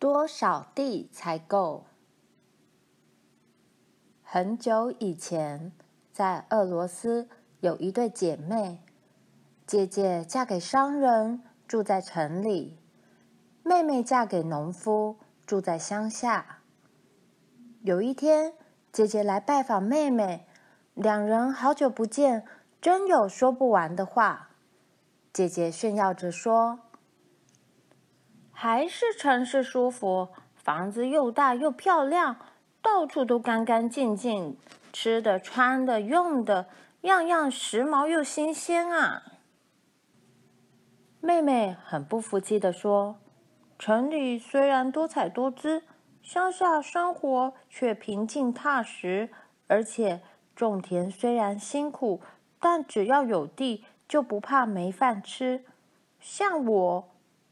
多少地才够？很久以前，在俄罗斯有一对姐妹，姐姐嫁给商人，住在城里；妹妹嫁给农夫，住在乡下。有一天，姐姐来拜访妹妹，两人好久不见，真有说不完的话。姐姐炫耀着说：“还是城市舒服，房子又大又漂亮，到处都干干净净，吃的、穿的、用的，样样时髦又新鲜啊！”妹妹很不服气地说：“城里虽然多彩多姿，乡下生活却平静踏实，而且种田虽然辛苦，但只要有地。”就不怕没饭吃，像我，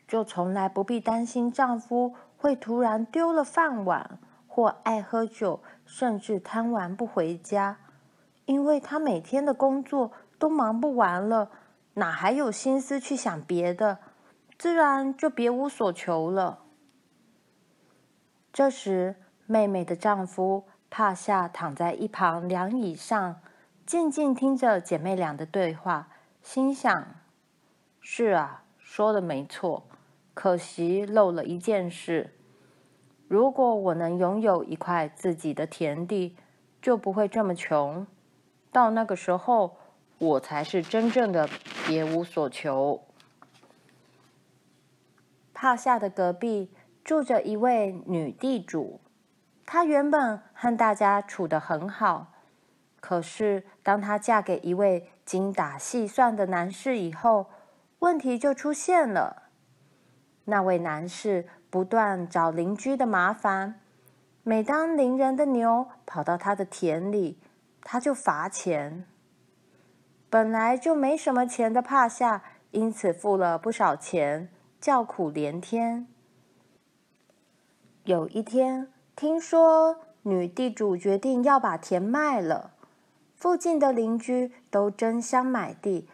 就从来不必担心丈夫会突然丢了饭碗，或爱喝酒，甚至贪玩不回家，因为他每天的工作都忙不完了，哪还有心思去想别的，自然就别无所求了。这时，妹妹的丈夫帕夏躺在一旁凉椅上，静静听着姐妹俩的对话。心想：“是啊，说的没错，可惜漏了一件事。如果我能拥有一块自己的田地，就不会这么穷。到那个时候，我才是真正的别无所求。”帕夏的隔壁住着一位女地主，她原本和大家处得很好。可是，当她嫁给一位精打细算的男士以后，问题就出现了。那位男士不断找邻居的麻烦，每当邻人的牛跑到他的田里，他就罚钱。本来就没什么钱的帕夏，因此付了不少钱，叫苦连天。有一天，听说女地主决定要把田卖了。附近的邻居都争相买地，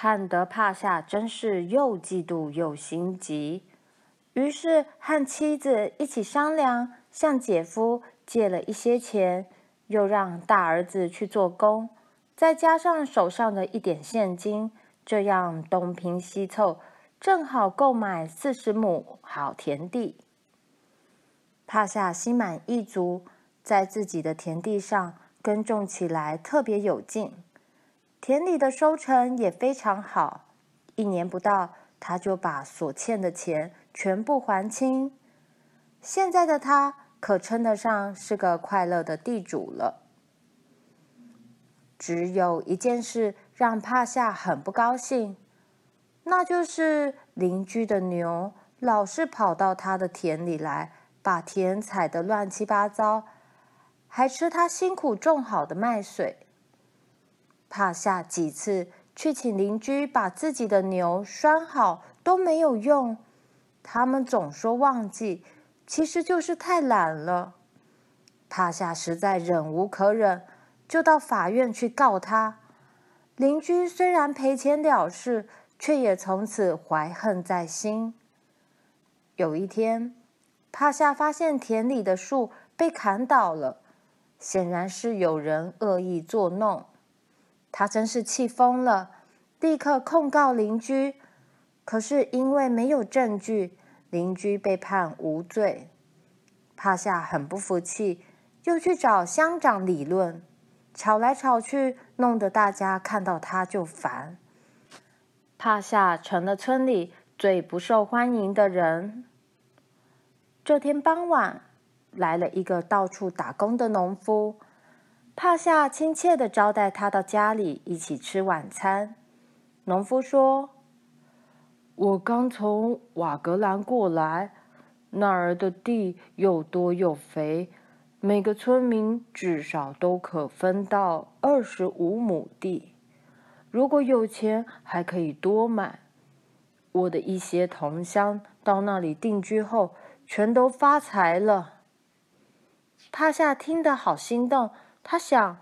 看得帕夏真是又嫉妒又心急，于是和妻子一起商量，向姐夫借了一些钱，又让大儿子去做工，再加上手上的一点现金，这样东拼西凑，正好购买四十亩好田地。帕夏心满意足，在自己的田地上。耕种起来特别有劲，田里的收成也非常好。一年不到，他就把所欠的钱全部还清。现在的他可称得上是个快乐的地主了。只有一件事让帕夏很不高兴，那就是邻居的牛老是跑到他的田里来，把田踩得乱七八糟。还吃他辛苦种好的麦穗。帕夏几次去请邻居把自己的牛拴好都没有用，他们总说忘记，其实就是太懒了。帕夏实在忍无可忍，就到法院去告他。邻居虽然赔钱了事，却也从此怀恨在心。有一天，帕夏发现田里的树被砍倒了。显然是有人恶意作弄，他真是气疯了，立刻控告邻居。可是因为没有证据，邻居被判无罪。帕夏很不服气，又去找乡长理论，吵来吵去，弄得大家看到他就烦。帕夏成了村里最不受欢迎的人。这天傍晚，来了一个到处打工的农夫，帕夏亲切地招待他到家里一起吃晚餐。农夫说：“我刚从瓦格兰过来，那儿的地又多又肥，每个村民至少都可分到二十五亩地。如果有钱，还可以多买。我的一些同乡到那里定居后，全都发财了。”帕夏听得好心动，他想：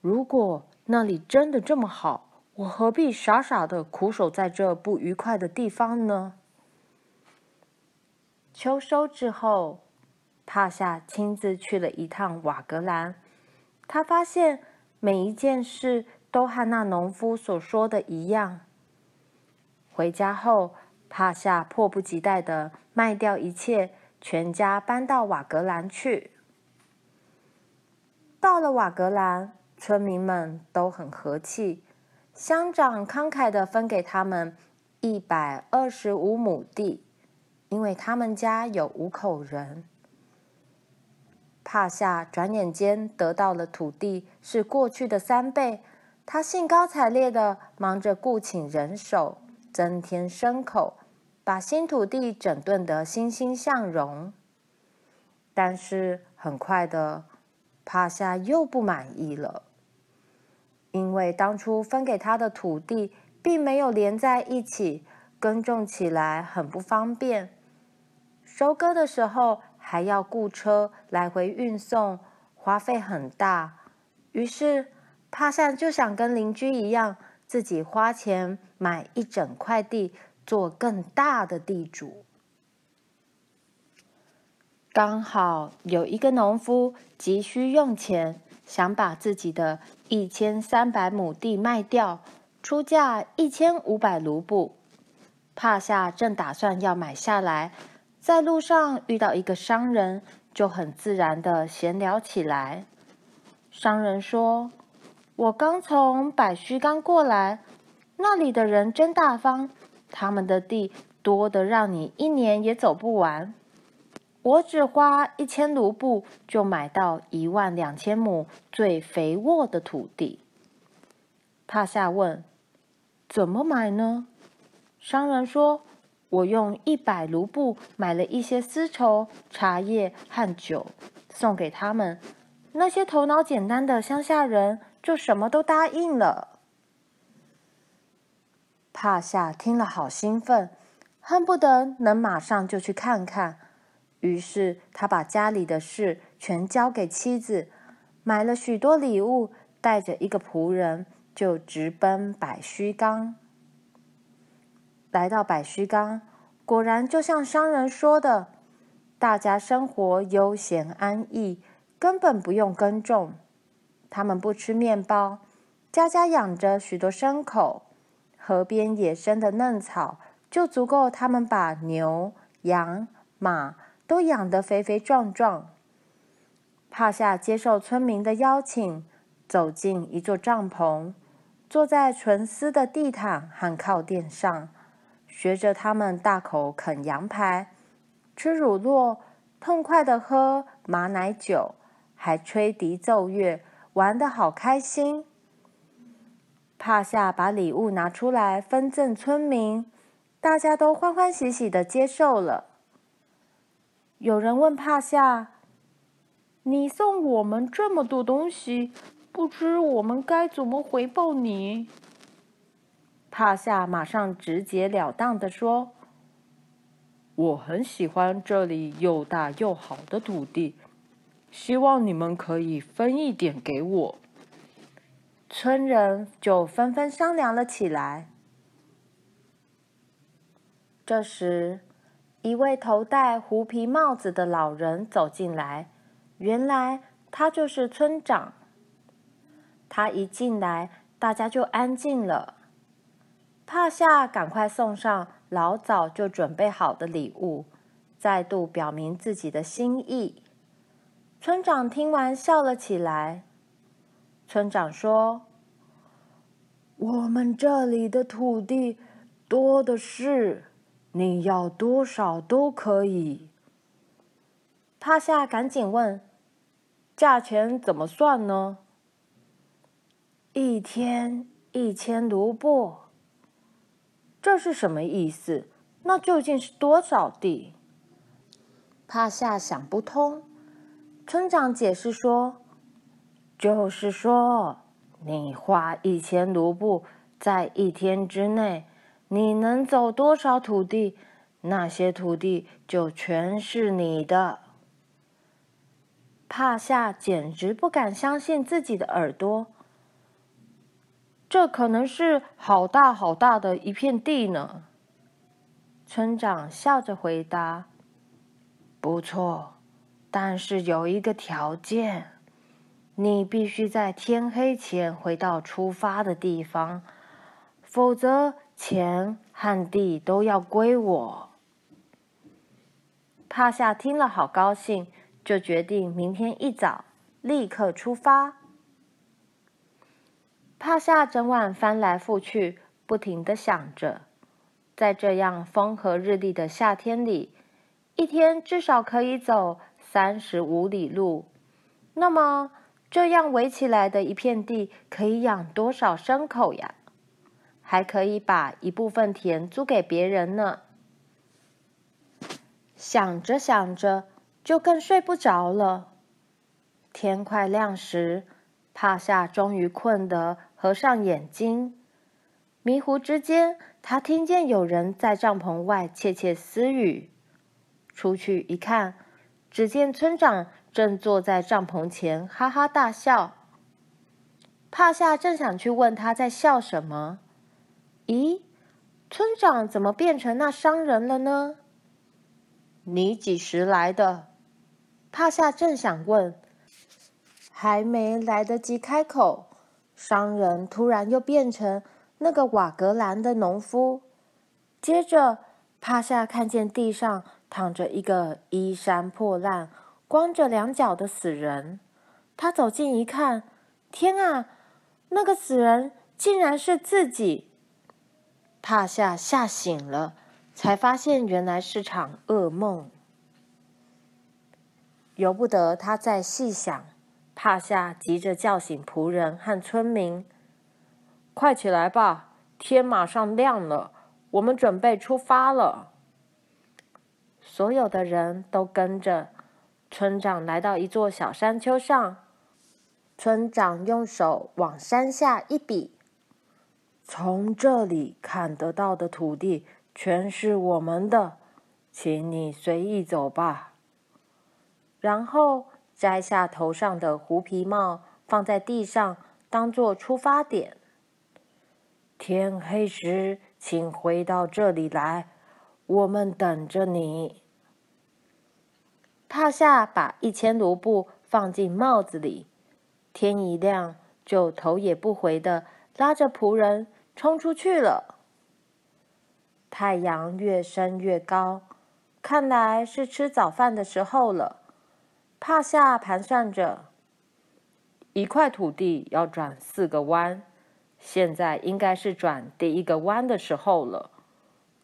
如果那里真的这么好，我何必傻傻的苦守在这不愉快的地方呢？秋收之后，帕夏亲自去了一趟瓦格兰。他发现每一件事都和那农夫所说的一样。回家后，帕夏迫不及待的卖掉一切，全家搬到瓦格兰去。到了瓦格兰，村民们都很和气，乡长慷慨地分给他们一百二十五亩地，因为他们家有五口人。帕夏转眼间得到了土地是过去的三倍，他兴高采烈地忙着雇请人手，增添牲口，把新土地整顿得欣欣向荣。但是很快的，帕夏又不满意了，因为当初分给他的土地并没有连在一起，耕种起来很不方便。收割的时候还要雇车来回运送，花费很大。于是帕夏就想跟邻居一样，自己花钱买一整块地，做更大的地主。刚好有一个农夫急需用钱，想把自己的一千三百亩地卖掉，出价一千五百卢布。帕夏正打算要买下来。在路上遇到一个商人，就很自然地闲聊起来。商人说：“我刚从百须冈过来，那里的人真大方，他们的地多得让你一年也走不完。我只花一千卢布就买到一万两千亩最肥沃的土地。”帕夏问：“怎么买呢？”商人说。我用一百卢布买了一些丝绸、茶叶和酒，送给他们。那些头脑简单的乡下人就什么都答应了。帕夏听了好兴奋，恨不得能马上就去看看。于是他把家里的事全交给妻子，买了许多礼物，带着一个仆人，就直奔百须冈。来到百须冈，果然就像商人说的，大家生活悠闲安逸，根本不用耕种。他们不吃面包，家家养着许多牲口，河边野生的嫩草就足够他们把牛、羊、马都养得肥肥壮壮。帕夏接受村民的邀请，走进一座帐篷，坐在纯丝的地毯和靠垫上。学着他们大口啃羊排，吃乳酪，痛快的喝马奶酒，还吹笛奏乐，玩得好开心。帕夏把礼物拿出来分赠村民，大家都欢欢喜喜的接受了。有人问帕夏：“你送我们这么多东西，不知我们该怎么回报你？”帕夏马上直截了当地说：“我很喜欢这里又大又好的土地，希望你们可以分一点给我。”村人就纷纷商量了起来。这时，一位头戴狐皮帽子的老人走进来，原来他就是村长。他一进来，大家就安静了。帕夏赶快送上老早就准备好的礼物，再度表明自己的心意。村长听完笑了起来。村长说：“我们这里的土地多的是，你要多少都可以。”帕夏赶紧问：“价钱怎么算呢？”一天一千卢布。这是什么意思？那究竟是多少地？帕夏想不通。村长解释说：“就是说，你花一千卢布，在一天之内，你能走多少土地，那些土地就全是你的。”帕夏简直不敢相信自己的耳朵。这可能是好大好大的一片地呢。村长笑着回答：“不错，但是有一个条件，你必须在天黑前回到出发的地方，否则钱和地都要归我。”帕夏听了，好高兴，就决定明天一早立刻出发。帕夏整晚翻来覆去，不停的想着，在这样风和日丽的夏天里，一天至少可以走三十五里路。那么，这样围起来的一片地可以养多少牲口呀？还可以把一部分田租给别人呢。想着想着，就更睡不着了。天快亮时，帕夏终于困得合上眼睛，迷糊之间，他听见有人在帐篷外窃窃私语。出去一看，只见村长正坐在帐篷前哈哈大笑。帕夏正想去问他在笑什么，咦，村长怎么变成那商人了呢？你几时来的？帕夏正想问。还没来得及开口，商人突然又变成那个瓦格兰的农夫。接着，帕夏看见地上躺着一个衣衫破烂、光着两脚的死人。他走近一看，天啊，那个死人竟然是自己！帕夏吓醒了，才发现原来是场噩梦。由不得他再细想。帕夏急着叫醒仆人和村民：“快起来吧，天马上亮了，我们准备出发了。”所有的人都跟着村长来到一座小山丘上。村长用手往山下一比：“从这里看得到的土地全是我们的，请你随意走吧。”然后，摘下头上的狐皮帽，放在地上，当做出发点。天黑时，请回到这里来，我们等着你。帕夏把一千卢布放进帽子里，天一亮就头也不回的拉着仆人冲出去了。太阳越升越高，看来是吃早饭的时候了。帕夏盘算着，一块土地要转四个弯，现在应该是转第一个弯的时候了。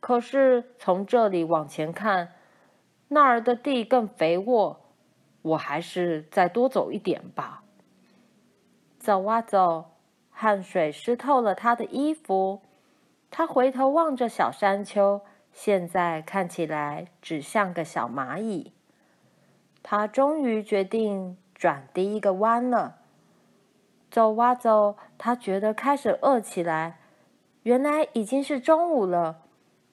可是从这里往前看，那儿的地更肥沃，我还是再多走一点吧。走啊走，汗水湿透了他的衣服。他回头望着小山丘，现在看起来只像个小蚂蚁。他终于决定转第一个弯了。走啊走，他觉得开始饿起来。原来已经是中午了，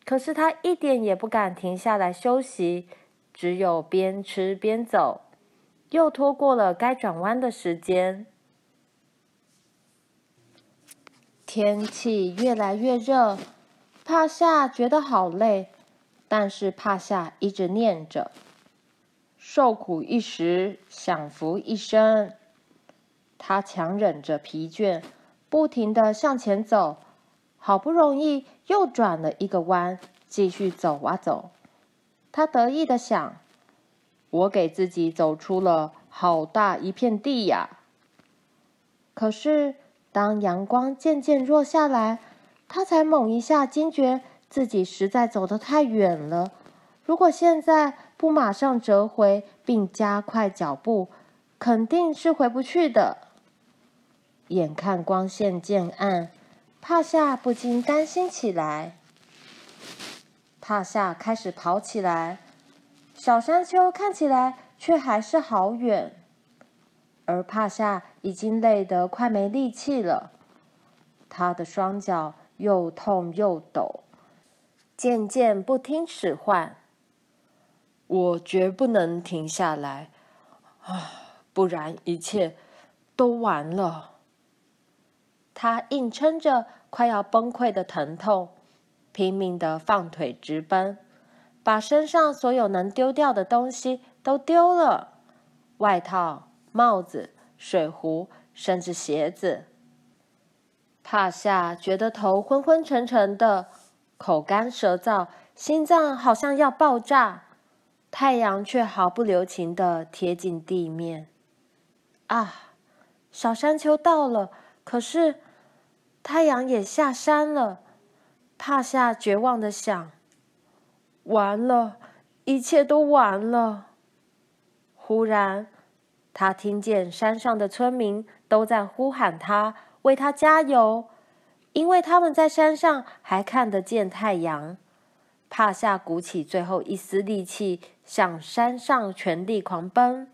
可是他一点也不敢停下来休息，只有边吃边走，又拖过了该转弯的时间。天气越来越热，帕夏觉得好累，但是帕夏一直念着。受苦一时，享福一生。他强忍着疲倦，不停地向前走。好不容易又转了一个弯，继续走啊走。他得意的想：“我给自己走出了好大一片地呀！”可是，当阳光渐渐弱下来，他才猛一下惊觉自己实在走得太远了。如果现在不马上折回并加快脚步，肯定是回不去的。眼看光线渐暗，帕夏不禁担心起来。帕夏开始跑起来，小山丘看起来却还是好远，而帕夏已经累得快没力气了。他的双脚又痛又抖，渐渐不听使唤。我绝不能停下来，啊，不然一切都完了。他硬撑着快要崩溃的疼痛，拼命的放腿直奔，把身上所有能丢掉的东西都丢了：外套、帽子、水壶，甚至鞋子。帕夏觉得头昏昏沉沉的，口干舌燥，心脏好像要爆炸。太阳却毫不留情地贴近地面。啊，小山丘到了，可是太阳也下山了。帕夏绝望地想：完了，一切都完了。忽然，他听见山上的村民都在呼喊他，为他加油，因为他们在山上还看得见太阳。帕夏鼓起最后一丝力气，向山上全力狂奔。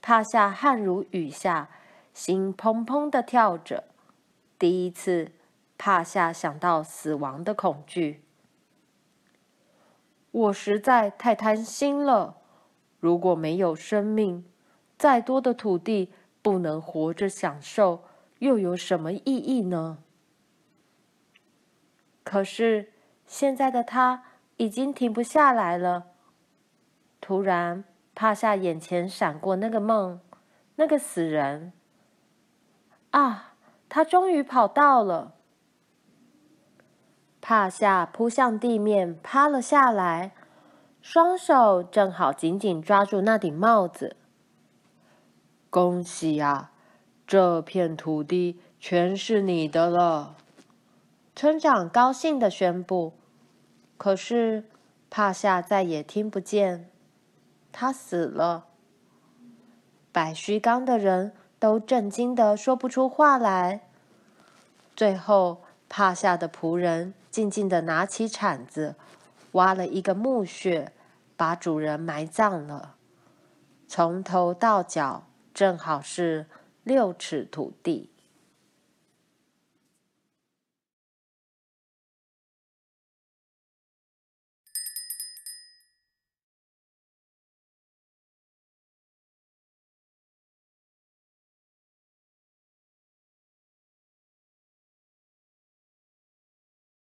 帕夏汗如雨下，心砰砰地跳着。第一次，帕夏想到死亡的恐惧。我实在太贪心了。如果没有生命，再多的土地不能活着享受，又有什么意义呢？可是。现在的他已经停不下来了。突然，帕夏眼前闪过那个梦，那个死人。啊，他终于跑到了！帕夏扑向地面，趴了下来，双手正好紧紧抓住那顶帽子。恭喜呀，这片土地全是你的了！村长高兴地宣布。可是，帕夏再也听不见，他死了。百须岗的人都震惊得说不出话来。最后，帕夏的仆人静静地拿起铲子，挖了一个墓穴，把主人埋葬了。从头到脚正好是六尺土地。